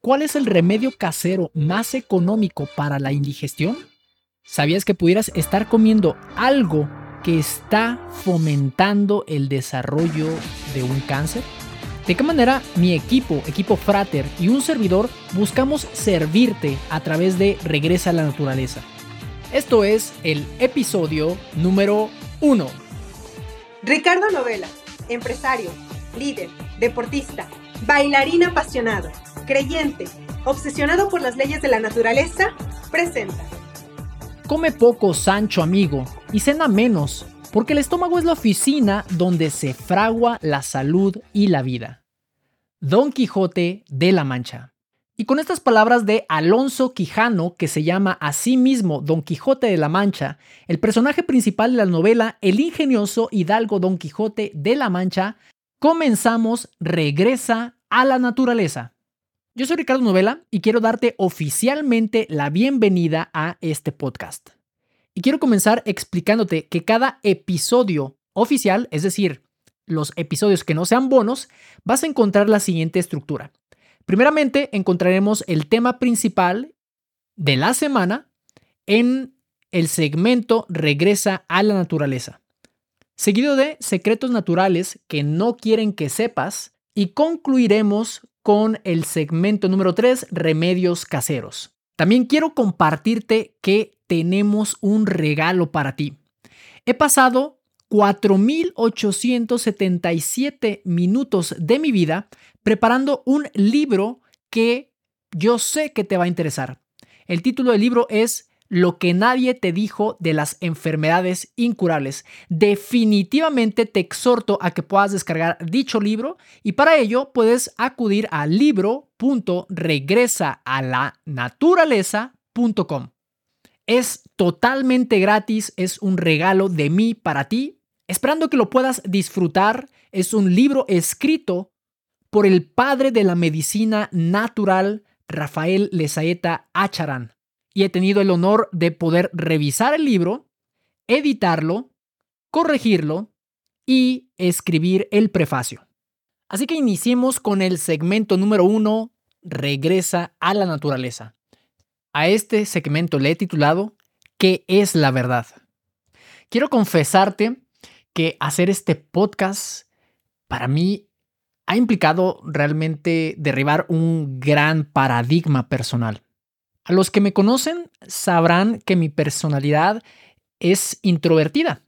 cuál es el remedio casero más económico para la indigestión? ¿Sabías que pudieras estar comiendo algo que está fomentando el desarrollo de un cáncer? ¿De qué manera mi equipo, equipo Frater y un servidor buscamos servirte a través de Regresa a la Naturaleza? Esto es el episodio número 1. Ricardo Novela, empresario, líder, deportista, bailarín apasionado, creyente, obsesionado por las leyes de la naturaleza, presenta. Come poco, Sancho amigo, y cena menos, porque el estómago es la oficina donde se fragua la salud y la vida. Don Quijote de la Mancha. Y con estas palabras de Alonso Quijano, que se llama a sí mismo Don Quijote de la Mancha, el personaje principal de la novela, el ingenioso hidalgo Don Quijote de la Mancha, comenzamos Regresa a la Naturaleza. Yo soy Ricardo Novela y quiero darte oficialmente la bienvenida a este podcast. Y quiero comenzar explicándote que cada episodio oficial, es decir, los episodios que no sean bonos, vas a encontrar la siguiente estructura. Primeramente, encontraremos el tema principal de la semana en el segmento Regresa a la Naturaleza, seguido de secretos naturales que no quieren que sepas y concluiremos con el segmento número 3, remedios caseros. También quiero compartirte que tenemos un regalo para ti. He pasado 4.877 minutos de mi vida preparando un libro que yo sé que te va a interesar. El título del libro es lo que nadie te dijo de las enfermedades incurables. Definitivamente te exhorto a que puedas descargar dicho libro y para ello puedes acudir a libro.regresaalanaturaleza.com. Es totalmente gratis, es un regalo de mí para ti, esperando que lo puedas disfrutar. Es un libro escrito por el padre de la medicina natural, Rafael Lezaeta Acharán y he tenido el honor de poder revisar el libro, editarlo, corregirlo y escribir el prefacio. Así que iniciemos con el segmento número uno, Regresa a la naturaleza. A este segmento le he titulado ¿Qué es la verdad? Quiero confesarte que hacer este podcast para mí ha implicado realmente derribar un gran paradigma personal. A los que me conocen sabrán que mi personalidad es introvertida.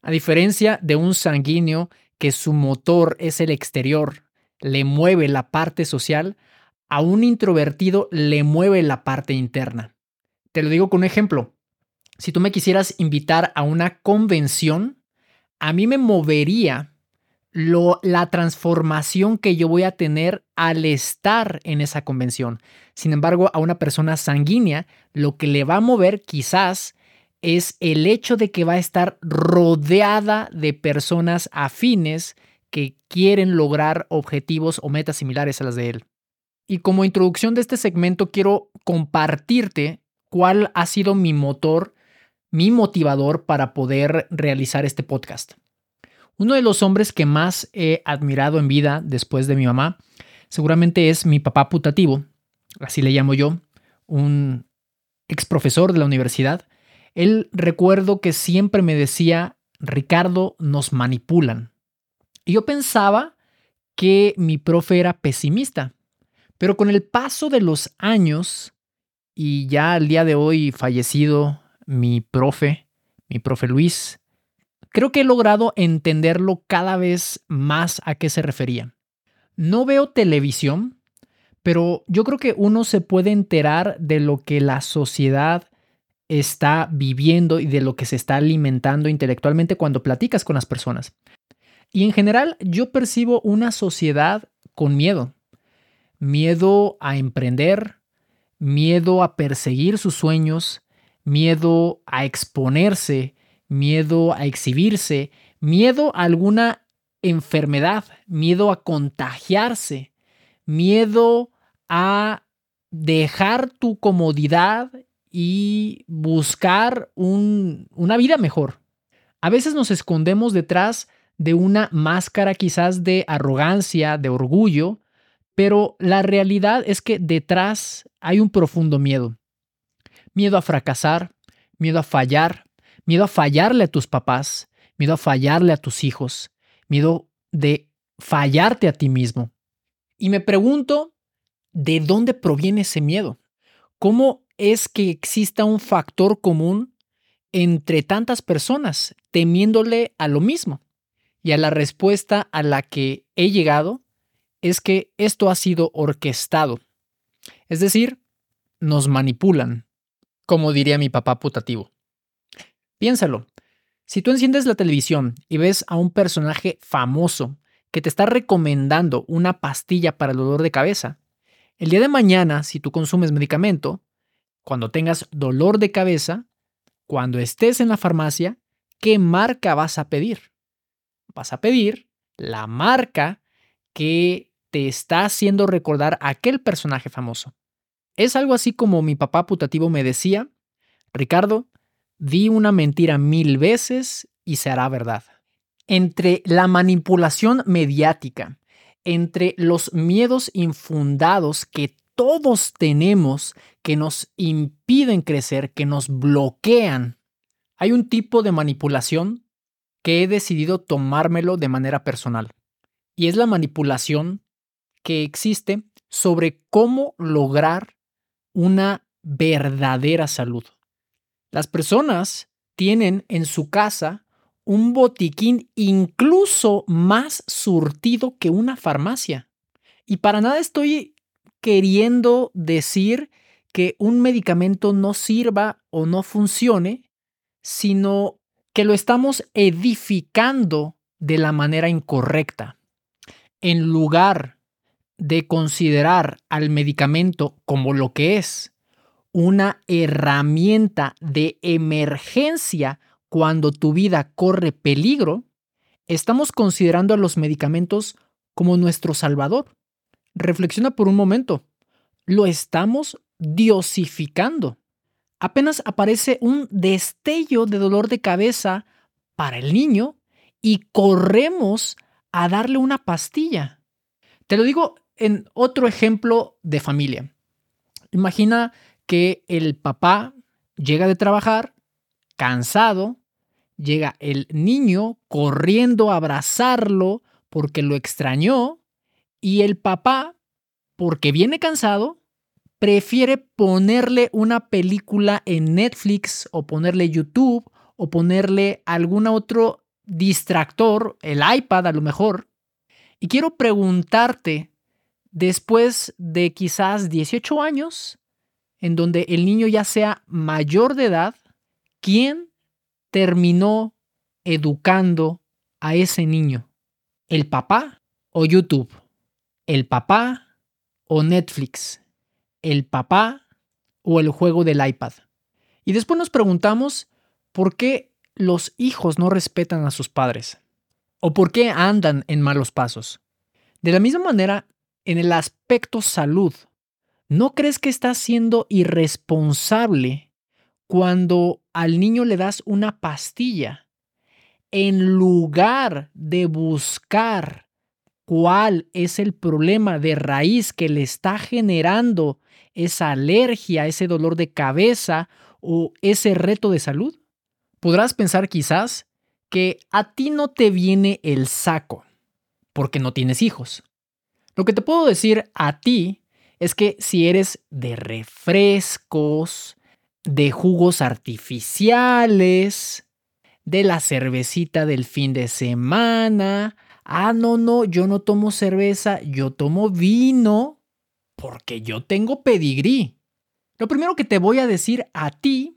A diferencia de un sanguíneo que su motor es el exterior, le mueve la parte social, a un introvertido le mueve la parte interna. Te lo digo con un ejemplo. Si tú me quisieras invitar a una convención, a mí me movería la transformación que yo voy a tener al estar en esa convención. Sin embargo, a una persona sanguínea, lo que le va a mover quizás es el hecho de que va a estar rodeada de personas afines que quieren lograr objetivos o metas similares a las de él. Y como introducción de este segmento, quiero compartirte cuál ha sido mi motor, mi motivador para poder realizar este podcast. Uno de los hombres que más he admirado en vida después de mi mamá seguramente es mi papá putativo, así le llamo yo, un ex profesor de la universidad. Él recuerdo que siempre me decía, Ricardo, nos manipulan. Y yo pensaba que mi profe era pesimista, pero con el paso de los años y ya al día de hoy fallecido mi profe, mi profe Luis, creo que he logrado entenderlo cada vez más a qué se refería. No veo televisión, pero yo creo que uno se puede enterar de lo que la sociedad está viviendo y de lo que se está alimentando intelectualmente cuando platicas con las personas. Y en general yo percibo una sociedad con miedo. Miedo a emprender, miedo a perseguir sus sueños, miedo a exponerse, miedo a exhibirse, miedo a alguna enfermedad, miedo a contagiarse, miedo a dejar tu comodidad y buscar una vida mejor. A veces nos escondemos detrás de una máscara quizás de arrogancia, de orgullo, Pero la realidad es que detrás hay un profundo miedo. Miedo a fracasar, miedo a fallar, miedo a fallarle a tus papás, miedo a fallarle a tus hijos, miedo de fallarte a ti mismo. Y me pregunto, ¿de dónde proviene ese miedo? ¿Cómo es que exista un factor común entre tantas personas temiéndole a lo mismo? Y a la respuesta a la que he llegado es que esto ha sido orquestado. Es decir, nos manipulan, como diría mi papá putativo. Piénsalo, si tú enciendes la televisión y ves a un personaje famoso que te está recomendando una pastilla para el dolor de cabeza, el día de mañana, si tú consumes medicamento, cuando tengas dolor de cabeza, cuando estés en la farmacia, ¿qué marca vas a pedir? Vas a pedir la marca que te está haciendo recordar a aquel personaje famoso. Es algo así como mi papá putativo me decía, Ricardo, di una mentira mil veces y se hará verdad. Entre la manipulación mediática, entre los miedos infundados que todos tenemos que nos impiden crecer, que nos bloquean, hay un tipo de manipulación que he decidido tomármelo de manera personal. Y es la manipulación que existe sobre cómo lograr una verdadera salud. Las personas tienen en su casa un botiquín incluso más surtido que una farmacia. Y para nada estoy queriendo decir que un medicamento no sirva o no funcione, sino que lo estamos edificando de la manera incorrecta. En lugar de considerar al medicamento como lo que es, una herramienta de emergencia cuando tu vida corre peligro, estamos considerando a los medicamentos como nuestro salvador. Reflexiona por un momento. Lo estamos diosificando. Apenas aparece un destello de dolor de cabeza para el niño y corremos a darle una pastilla. Te lo digo en otro ejemplo de familia. Imagina que el papá llega de trabajar cansado, llega el niño corriendo a abrazarlo porque lo extrañó y el papá, porque viene cansado, prefiere ponerle una película en Netflix o ponerle YouTube o ponerle algún otro distractor, el iPad a lo mejor. Y quiero preguntarte, después de quizás 18 años, en donde el niño ya sea mayor de edad, ¿quién terminó educando a ese niño? ¿El papá o YouTube? ¿El papá o Netflix? ¿El papá o el juego del iPad? Y después nos preguntamos por qué los hijos no respetan a sus padres o por qué andan en malos pasos. De la misma manera, en el aspecto salud, ¿No crees que estás siendo irresponsable cuando al niño le das una pastilla en lugar de buscar cuál es el problema de raíz que le está generando esa alergia, ese dolor de cabeza o ese reto de salud? Podrás pensar quizás que a ti no te viene el saco porque no tienes hijos. Lo que te puedo decir a ti es que si eres de refrescos, de jugos artificiales, de la cervecita del fin de semana, ah, no, no, yo no tomo cerveza, yo tomo vino porque yo tengo pedigrí. Lo primero que te voy a decir a ti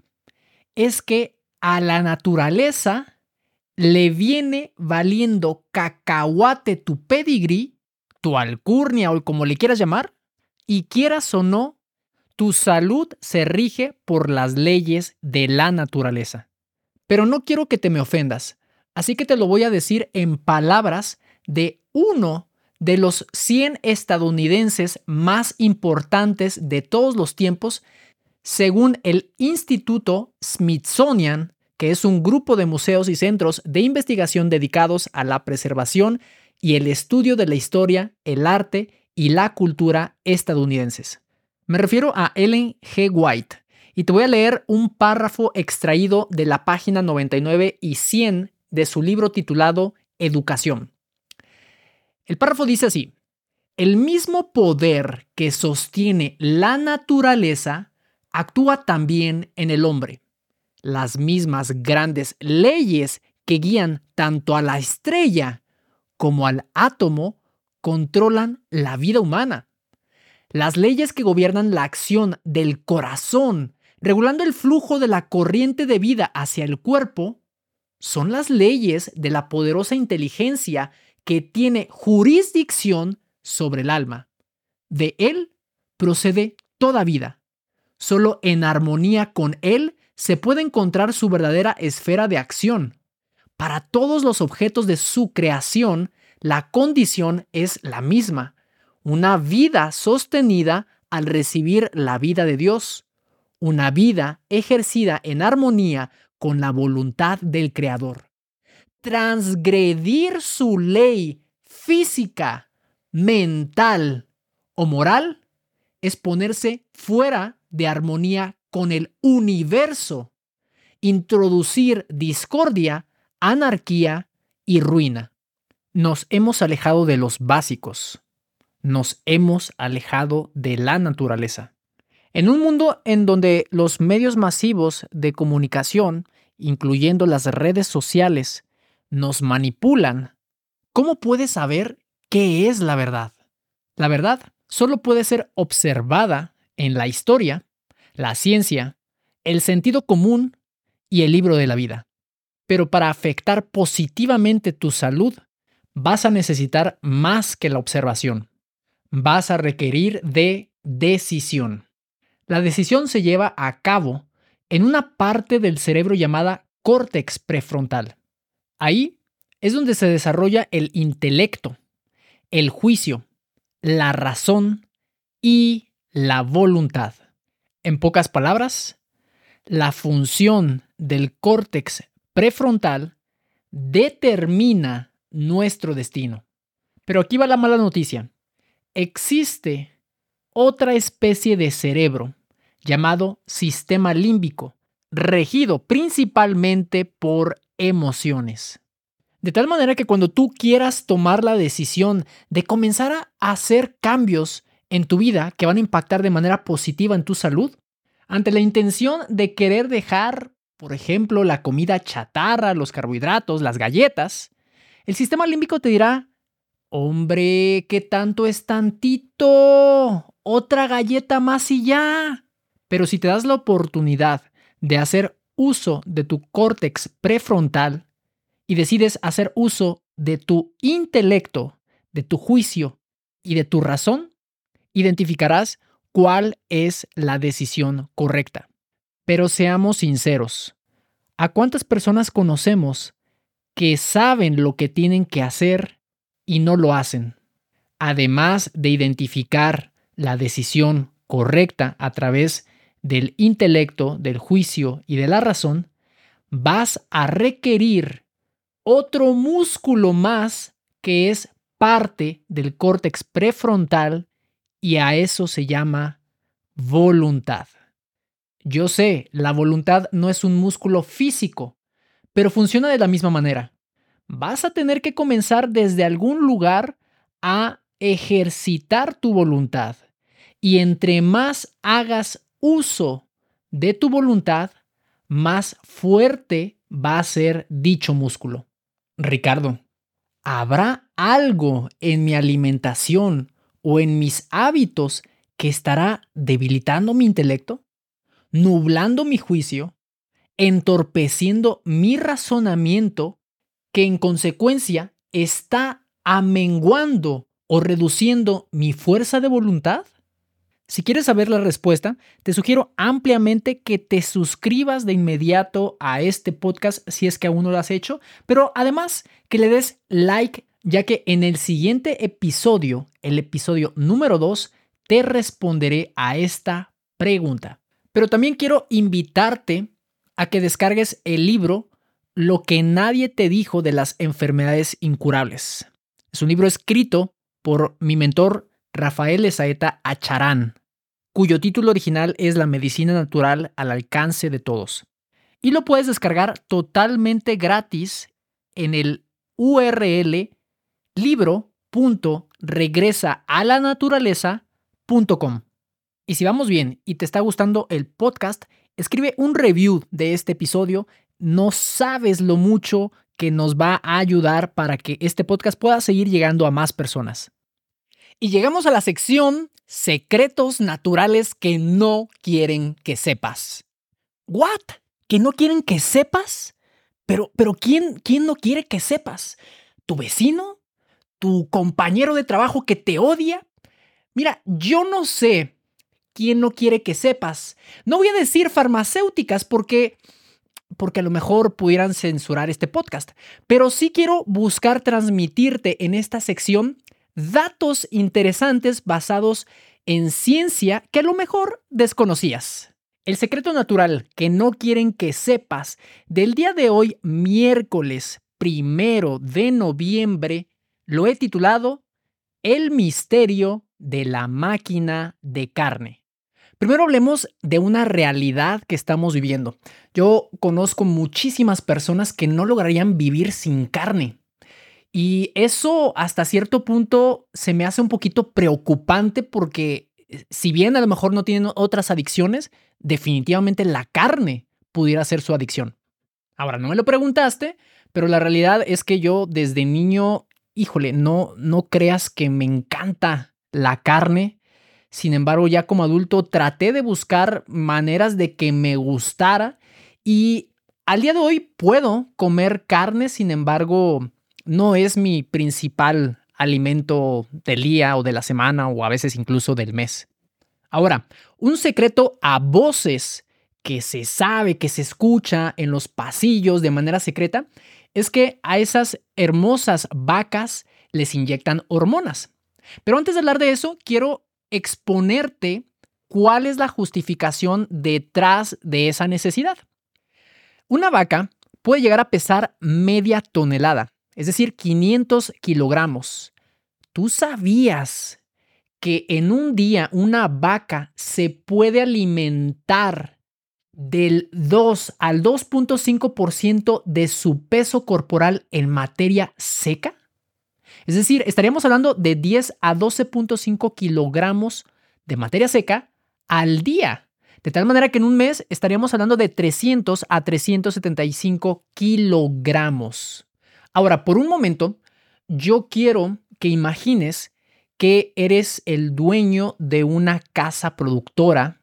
es que a la naturaleza le viene valiendo cacahuate tu pedigrí, tu alcurnia o como le quieras llamar, y quieras o no, tu salud se rige por las leyes de la naturaleza. Pero no quiero que te me ofendas, así que te lo voy a decir en palabras de uno de los 100 estadounidenses más importantes de todos los tiempos, según el Instituto Smithsonian, que es un grupo de museos y centros de investigación dedicados a la preservación y el estudio de la historia, el arte y la cultura estadounidenses. Me refiero a Ellen G. White y te voy a leer un párrafo extraído de la página 99 y 100 de su libro titulado Educación. El párrafo dice así, el mismo poder que sostiene la naturaleza actúa también en el hombre. Las mismas grandes leyes que guían tanto a la estrella como al átomo controlan la vida humana. Las leyes que gobiernan la acción del corazón, regulando el flujo de la corriente de vida hacia el cuerpo, son las leyes de la poderosa inteligencia que tiene jurisdicción sobre el alma. De él procede toda vida. Solo en armonía con él se puede encontrar su verdadera esfera de acción. Para todos los objetos de su creación, la condición es la misma, una vida sostenida al recibir la vida de Dios, una vida ejercida en armonía con la voluntad del Creador. Transgredir su ley física, mental o moral es ponerse fuera de armonía con el universo, introducir discordia, anarquía y ruina. Nos hemos alejado de los básicos, nos hemos alejado de la naturaleza. En un mundo en donde los medios masivos de comunicación, incluyendo las redes sociales, nos manipulan, ¿cómo puedes saber qué es la verdad? La verdad solo puede ser observada en la historia, la ciencia, el sentido común y el libro de la vida. Pero para afectar positivamente tu salud, vas a necesitar más que la observación. Vas a requerir de decisión. La decisión se lleva a cabo en una parte del cerebro llamada córtex prefrontal. Ahí es donde se desarrolla el intelecto, el juicio, la razón y la voluntad. En pocas palabras, la función del córtex prefrontal determina nuestro destino. Pero aquí va la mala noticia. Existe otra especie de cerebro llamado sistema límbico, regido principalmente por emociones. De tal manera que cuando tú quieras tomar la decisión de comenzar a hacer cambios en tu vida que van a impactar de manera positiva en tu salud, ante la intención de querer dejar, por ejemplo, la comida chatarra, los carbohidratos, las galletas, el sistema límbico te dirá, hombre, ¿qué tanto es tantito? Otra galleta más y ya. Pero si te das la oportunidad de hacer uso de tu córtex prefrontal y decides hacer uso de tu intelecto, de tu juicio y de tu razón, identificarás cuál es la decisión correcta. Pero seamos sinceros, ¿a cuántas personas conocemos que saben lo que tienen que hacer y no lo hacen? Además de identificar la decisión correcta a través del intelecto, del juicio y de la razón, vas a requerir otro músculo más que es parte del córtex prefrontal y a eso se llama voluntad. Yo sé, la voluntad no es un músculo físico, pero funciona de la misma manera. Vas a tener que comenzar desde algún lugar a ejercitar tu voluntad. Y entre más hagas uso de tu voluntad, más fuerte va a ser dicho músculo. Ricardo, ¿habrá algo en mi alimentación o en mis hábitos que estará debilitando mi intelecto, nublando mi juicio, entorpeciendo mi razonamiento, que en consecuencia está amenguando o reduciendo mi fuerza de voluntad? Si quieres saber la respuesta, te sugiero ampliamente que te suscribas de inmediato a este podcast si es que aún no lo has hecho, pero además que le des like, ya que en el siguiente episodio, el episodio número 2, te responderé a esta pregunta. Pero también quiero invitarte a que descargues el libro Lo que nadie te dijo de las enfermedades incurables. Es un libro escrito por mi mentor Rafael Esaeta Acharán, cuyo título original es La medicina natural al alcance de todos. Y lo puedes descargar totalmente gratis en el URL libro.regresaalanaturaleza.com. Y si vamos bien y te está gustando el podcast, escribe un review de este episodio. No sabes lo mucho que nos va a ayudar para que este podcast pueda seguir llegando a más personas. Y llegamos a la sección secretos naturales que no quieren que sepas. ¿What? ¿Que no quieren que sepas? Pero, pero ¿quién, ¿quién no quiere que sepas? ¿Tu vecino? ¿Tu compañero de trabajo que te odia? Mira, yo no sé quién no quiere que sepas. No voy a decir farmacéuticas porque porque a lo mejor pudieran censurar este podcast, pero sí quiero buscar transmitirte en esta sección datos interesantes basados en ciencia que a lo mejor desconocías. El secreto natural que no quieren que sepas del día de hoy, miércoles primero de noviembre, lo he titulado El misterio de la máquina de carne. Primero hablemos de una realidad que estamos viviendo. Yo conozco muchísimas personas que no lograrían vivir sin carne. Y eso hasta cierto punto se me hace un poquito preocupante porque eh, si bien a lo mejor no tienen otras adicciones, definitivamente la carne pudiera ser su adicción. Ahora, no me lo preguntaste, pero la realidad es que yo desde niño, híjole, no, no creas que me encanta la carne. Sin embargo, ya como adulto traté de buscar maneras de que me gustara y al día de hoy puedo comer carne, sin embargo, no es mi principal alimento del día o de la semana o a veces incluso del mes. Ahora, un secreto a voces que se sabe, que se escucha en los pasillos de manera secreta, es que a esas hermosas vacas les inyectan hormonas. Pero antes de hablar de eso, quiero exponerte cuál es la justificación detrás de esa necesidad. Una vaca puede llegar a pesar media tonelada es decir, 500 kilogramos. ¿Tú sabías que en un día una vaca se puede alimentar del 2 al 2.5% de su peso corporal en materia seca? Es decir, estaríamos hablando de 10 a 12.5 kilogramos de materia seca al día. De tal manera que en un mes estaríamos hablando de 300 a 375 kilogramos. Ahora, por un momento, yo quiero que imagines que eres el dueño de una casa productora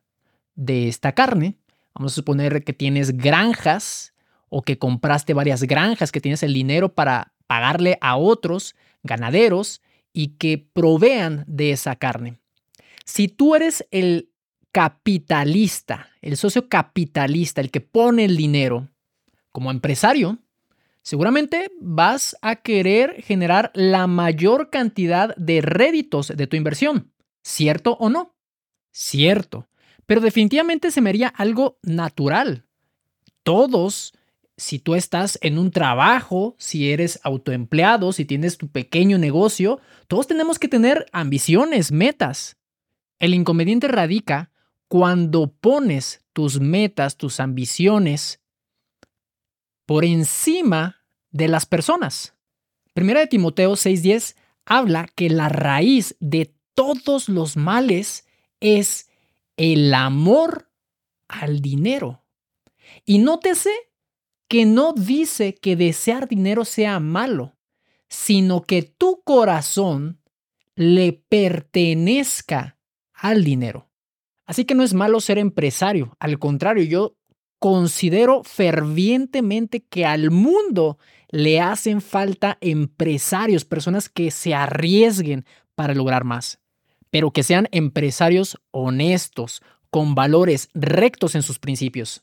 de esta carne. Vamos a suponer que tienes granjas o que compraste varias granjas, que tienes el dinero para pagarle a otros ganaderos y que provean de esa carne. Si tú eres el capitalista, el socio capitalista, el que pone el dinero como empresario, seguramente vas a querer generar la mayor cantidad de réditos de tu inversión. ¿Cierto o no? Cierto. Pero definitivamente se me haría algo natural. Todos, si tú estás en un trabajo, si eres autoempleado, si tienes tu pequeño negocio, todos tenemos que tener ambiciones, metas. El inconveniente radica cuando pones tus metas, tus ambiciones por encima de las personas. Primera de Timoteo 6:10 habla que la raíz de todos los males es el amor al dinero. Y nótese que no dice que desear dinero sea malo, sino que tu corazón le pertenezca al dinero. Así que no es malo ser empresario, al contrario, yo considero fervientemente que al mundo le hacen falta empresarios, personas que se arriesguen para lograr más, pero que sean empresarios honestos, con valores rectos en sus principios.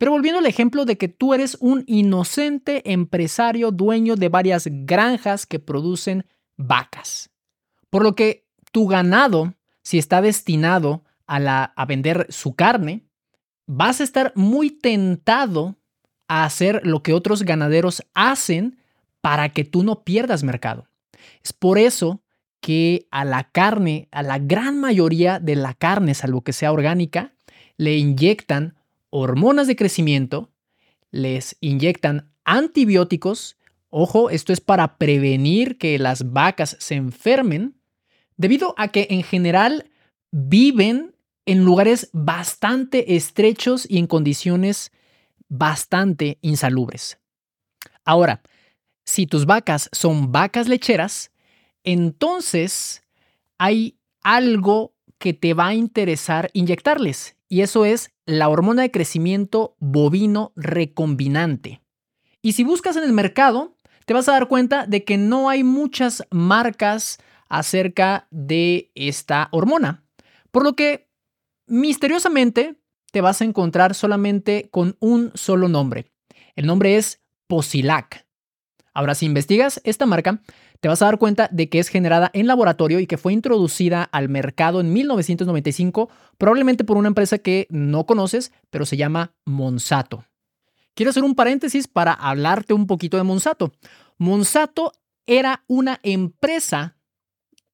Pero volviendo al ejemplo de que tú eres un inocente empresario dueño de varias granjas que producen vacas. Por lo que tu ganado, si está destinado a, la, a vender su carne, vas a estar muy tentado a hacer lo que otros ganaderos hacen para que tú no pierdas mercado. Es por eso que a la carne, a la gran mayoría de la carne, salvo que sea orgánica, le inyectan hormonas de crecimiento, les inyectan antibióticos, ojo, esto es para prevenir que las vacas se enfermen, debido a que en general viven en lugares bastante estrechos y en condiciones bastante insalubres. Ahora, si tus vacas son vacas lecheras, entonces hay algo que te va a interesar inyectarles y eso es la hormona de crecimiento bovino recombinante. Y si buscas en el mercado, te vas a dar cuenta de que no hay muchas marcas acerca de esta hormona, por lo que misteriosamente te vas a encontrar solamente con un solo nombre. El nombre es Posilac. Ahora, si investigas esta marca, te vas a dar cuenta de que es generada en laboratorio y que fue introducida al mercado en 1995, probablemente por una empresa que no conoces, pero se llama Monsanto. Quiero hacer un paréntesis para hablarte un poquito de Monsanto. Monsanto era una empresa,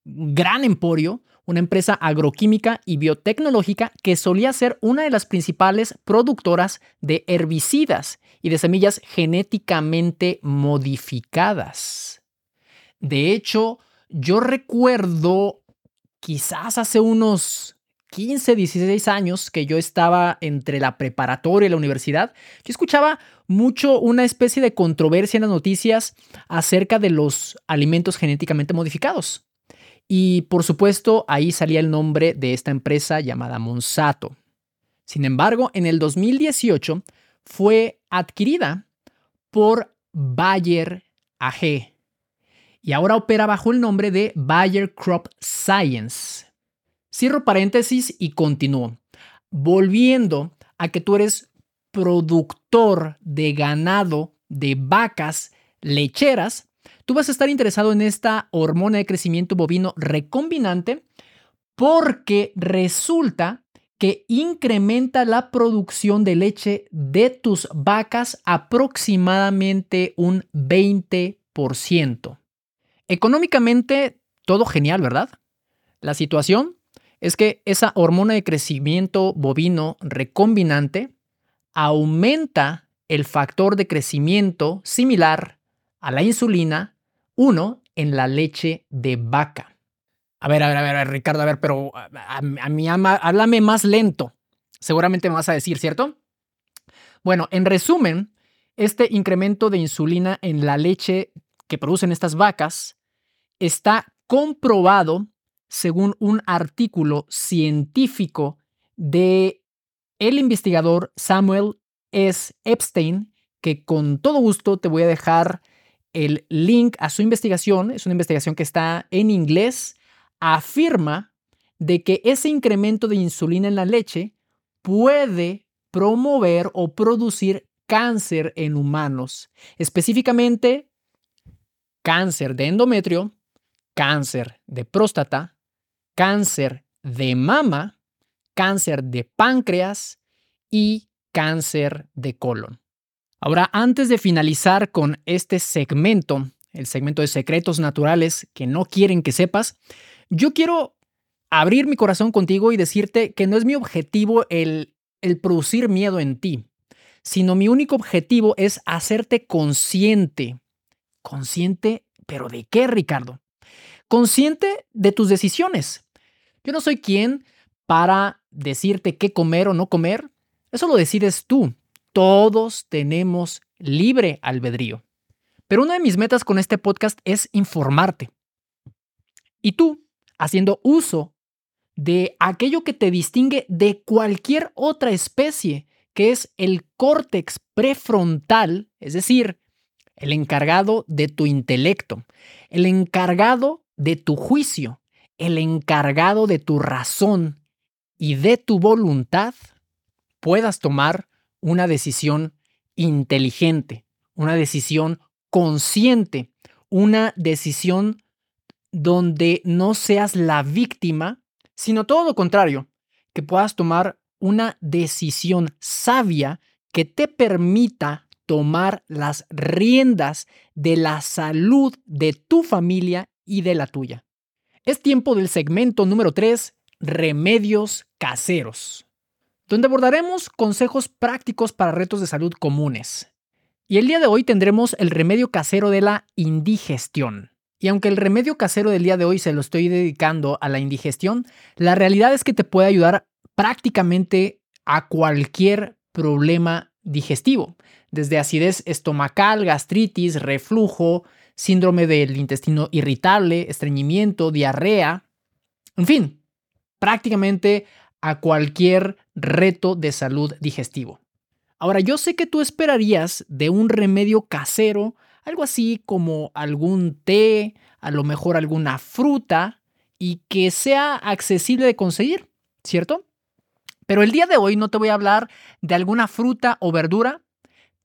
gran emporio, una empresa agroquímica y biotecnológica que solía ser una de las principales productoras de herbicidas y de semillas genéticamente modificadas. De hecho, yo recuerdo quizás hace unos 15, 16 años que yo estaba entre la preparatoria y la universidad, yo escuchaba mucho una especie de controversia en las noticias acerca de los alimentos genéticamente modificados. Y por supuesto, ahí salía el nombre de esta empresa llamada Monsanto. Sin embargo, en el 2018 fue adquirida por Bayer AG y ahora opera bajo el nombre de Bayer Crop Science. Cierro paréntesis y continúo. Volviendo a que tú eres productor de ganado de vacas lecheras, tú vas a estar interesado en esta hormona de crecimiento bovino recombinante porque resulta que incrementa la producción de leche de tus vacas aproximadamente un 20%. Económicamente, todo genial, ¿verdad? La situación es que esa hormona de crecimiento bovino recombinante aumenta el factor de crecimiento similar a la insulina uno en la leche de vaca. A ver, a ver, a ver, Ricardo, a ver, pero a, mí háblame más lento. Seguramente me vas a decir, ¿cierto? Bueno, en resumen, este incremento de insulina en la leche que producen estas vacas está comprobado según un artículo científico de el investigador Samuel S. Epstein, que con todo gusto te voy a dejar el link a su investigación, es una investigación que está en inglés, afirma de que ese incremento de insulina en la leche puede promover o producir cáncer en humanos, específicamente cáncer de endometrio, cáncer de próstata, cáncer de mama, cáncer de páncreas y cáncer de colon. Ahora, antes de finalizar con este segmento, el segmento de secretos naturales que no quieren que sepas, yo quiero abrir mi corazón contigo y decirte que no es mi objetivo el, el producir miedo en ti, sino mi único objetivo es hacerte consciente. ¿Consciente? ¿Pero de qué, Ricardo? Consciente de tus decisiones. Yo no soy quien para decirte qué comer o no comer. Eso lo decides tú. Todos tenemos libre albedrío. Pero una de mis metas con este podcast es informarte. Y tú, haciendo uso de aquello que te distingue de cualquier otra especie, que es el córtex prefrontal, es decir, el encargado de tu intelecto, el encargado de tu juicio, el encargado de tu razón y de tu voluntad, puedas tomar una decisión inteligente, una decisión consciente, una decisión donde no seas la víctima, sino todo lo contrario, que puedas tomar una decisión sabia que te permita tomar las riendas de la salud de tu familia y de la tuya. Es tiempo del segmento número 3, remedios caseros, donde abordaremos consejos prácticos para retos de salud comunes. Y el día de hoy tendremos el remedio casero de la indigestión. Y aunque el remedio casero del día de hoy se lo estoy dedicando a la indigestión, la realidad es que te puede ayudar prácticamente a cualquier problema digestivo, desde acidez estomacal, gastritis, reflujo, síndrome del intestino irritable, estreñimiento, diarrea, en fin, prácticamente a cualquier reto de salud digestivo. Ahora, yo sé que tú esperarías de un remedio casero algo así como algún té, a lo mejor alguna fruta y que sea accesible de conseguir, ¿cierto? Pero el día de hoy no te voy a hablar de alguna fruta o verdura,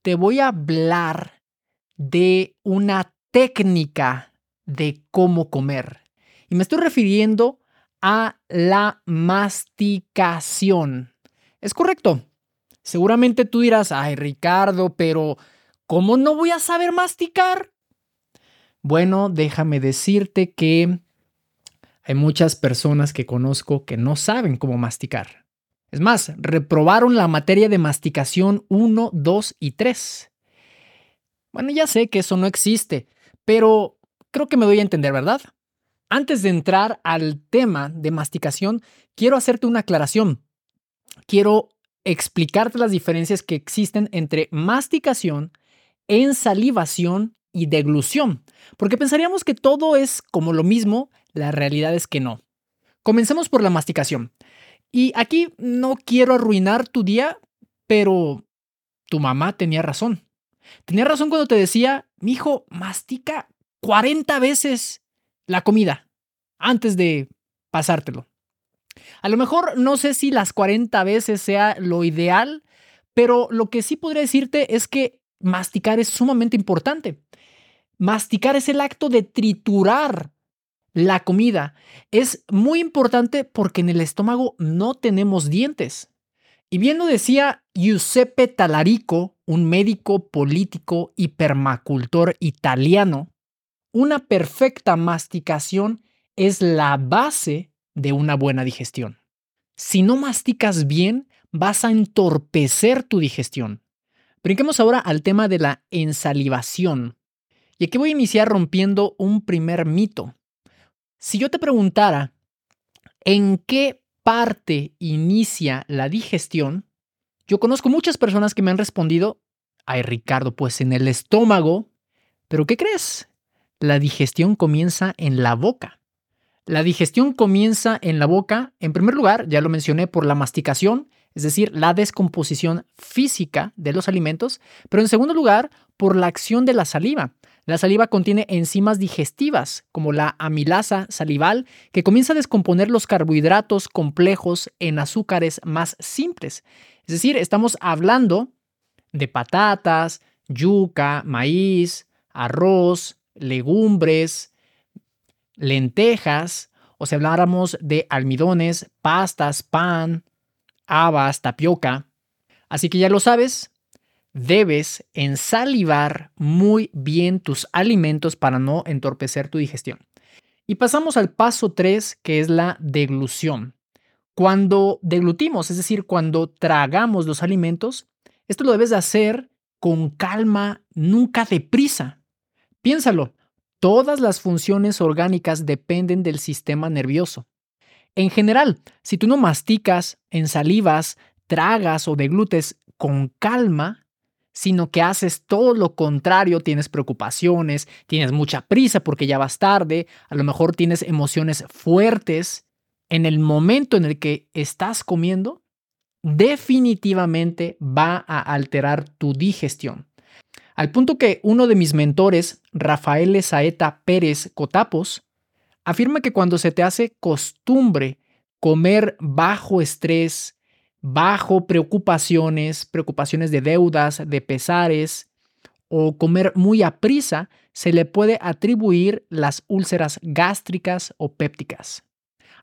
te voy a hablar de una técnica de cómo comer. Y me estoy refiriendo a la masticación. Es correcto. Seguramente tú dirás, ay Ricardo, pero ¿cómo no voy a saber masticar? Bueno, déjame decirte que hay muchas personas que conozco que no saben cómo masticar. Es más, reprobaron la materia de masticación 1, 2 y 3. Bueno, ya sé que eso no existe, pero creo que me doy a entender, ¿verdad? Antes de entrar al tema de masticación, quiero hacerte una aclaración. Quiero explicarte las diferencias que existen entre masticación, ensalivación y deglución, porque pensaríamos que todo es como lo mismo, la realidad es que no. Comencemos por la masticación. Y aquí no quiero arruinar tu día, pero tu mamá tenía razón. Tenía razón cuando te decía, mi hijo, mastica 40 veces la comida antes de pasártelo. A lo mejor no sé si las 40 veces sea lo ideal, pero lo que sí podría decirte es que masticar es sumamente importante. Masticar es el acto de triturar la comida. Es muy importante porque en el estómago no tenemos dientes. Y bien lo decía Giuseppe Talarico, un médico político y permacultor italiano, una perfecta masticación es la base de una buena digestión. Si no masticas bien, vas a entorpecer tu digestión. Brinquemos ahora al tema de la ensalivación. Y aquí voy a iniciar rompiendo un primer mito. Si yo te preguntara, ¿en qué parte inicia la digestión? Yo conozco muchas personas que me han respondido, ay Ricardo, pues en el estómago. Pero ¿qué crees? La digestión comienza en la boca. La digestión comienza en la boca, en primer lugar, ya lo mencioné, por la masticación, es decir, la descomposición física de los alimentos, pero en segundo lugar, por la acción de la saliva. La saliva contiene enzimas digestivas, como la amilasa salival, que comienza a descomponer los carbohidratos complejos en azúcares más simples. Es decir, estamos hablando de patatas, yuca, maíz, arroz, legumbres, lentejas, o si habláramos de almidones, pastas, pan, habas, tapioca. Así que ya lo sabes, debes ensalivar muy bien tus alimentos para no entorpecer tu digestión. Y pasamos al paso 3, que es la deglución. Cuando deglutimos, es decir, cuando tragamos los alimentos, esto lo debes de hacer con calma, nunca deprisa. Piénsalo, todas las funciones orgánicas dependen del sistema nervioso. En general, si tú no masticas, ensalivas, tragas o deglutes con calma, sino que haces todo lo contrario, tienes preocupaciones, tienes mucha prisa porque ya vas tarde, a lo mejor tienes emociones fuertes en el momento en el que estás comiendo, definitivamente va a alterar tu digestión. Al punto que uno de mis mentores, Rafael Saeta Pérez Cotapos, afirma que cuando se te hace costumbre comer bajo estrés, bajo preocupaciones, preocupaciones de deudas, de pesares, o comer muy a prisa, se le puede atribuir las úlceras gástricas o pépticas.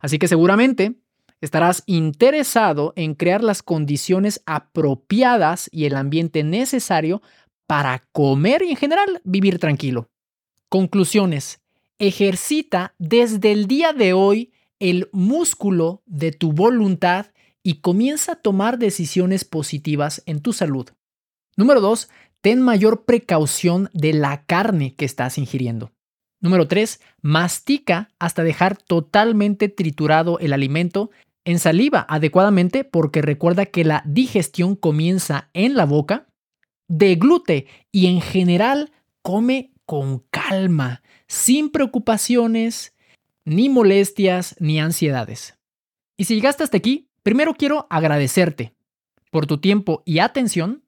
Así que seguramente estarás interesado en crear las condiciones apropiadas y el ambiente necesario para comer y en general vivir tranquilo. Conclusiones. ejercita desde el día de hoy el músculo de tu voluntad y comienza a tomar decisiones positivas en tu salud. Número 2. Ten mayor precaución de la carne que estás ingiriendo. Número 3. Mastica hasta dejar totalmente triturado el alimento en saliva adecuadamente porque recuerda que la digestión comienza en la boca. Deglute y en general come con calma, sin preocupaciones, ni molestias, ni ansiedades. Y si llegaste hasta aquí, primero quiero agradecerte por tu tiempo y atención.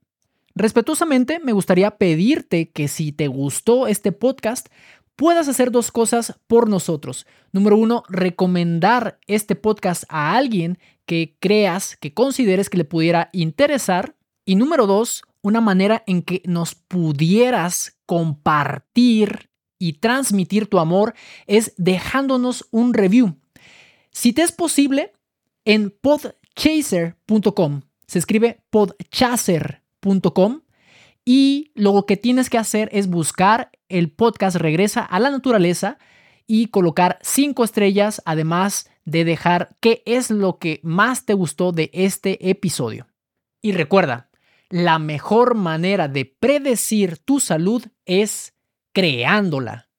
Respetuosamente me gustaría pedirte que si te gustó este podcast, puedas hacer dos cosas por nosotros. Número uno, recomendar este podcast a alguien que creas, que consideres que le pudiera interesar. Y número dos, una manera en que nos pudieras compartir y transmitir tu amor es dejándonos un review. Si te es posible, en podchaser.com, se escribe podchaser.com y lo que tienes que hacer es buscar el podcast Regresa a la Naturaleza y colocar cinco estrellas, además de dejar qué es lo que más te gustó de este episodio. Y recuerda, la mejor manera de predecir tu salud es creándola.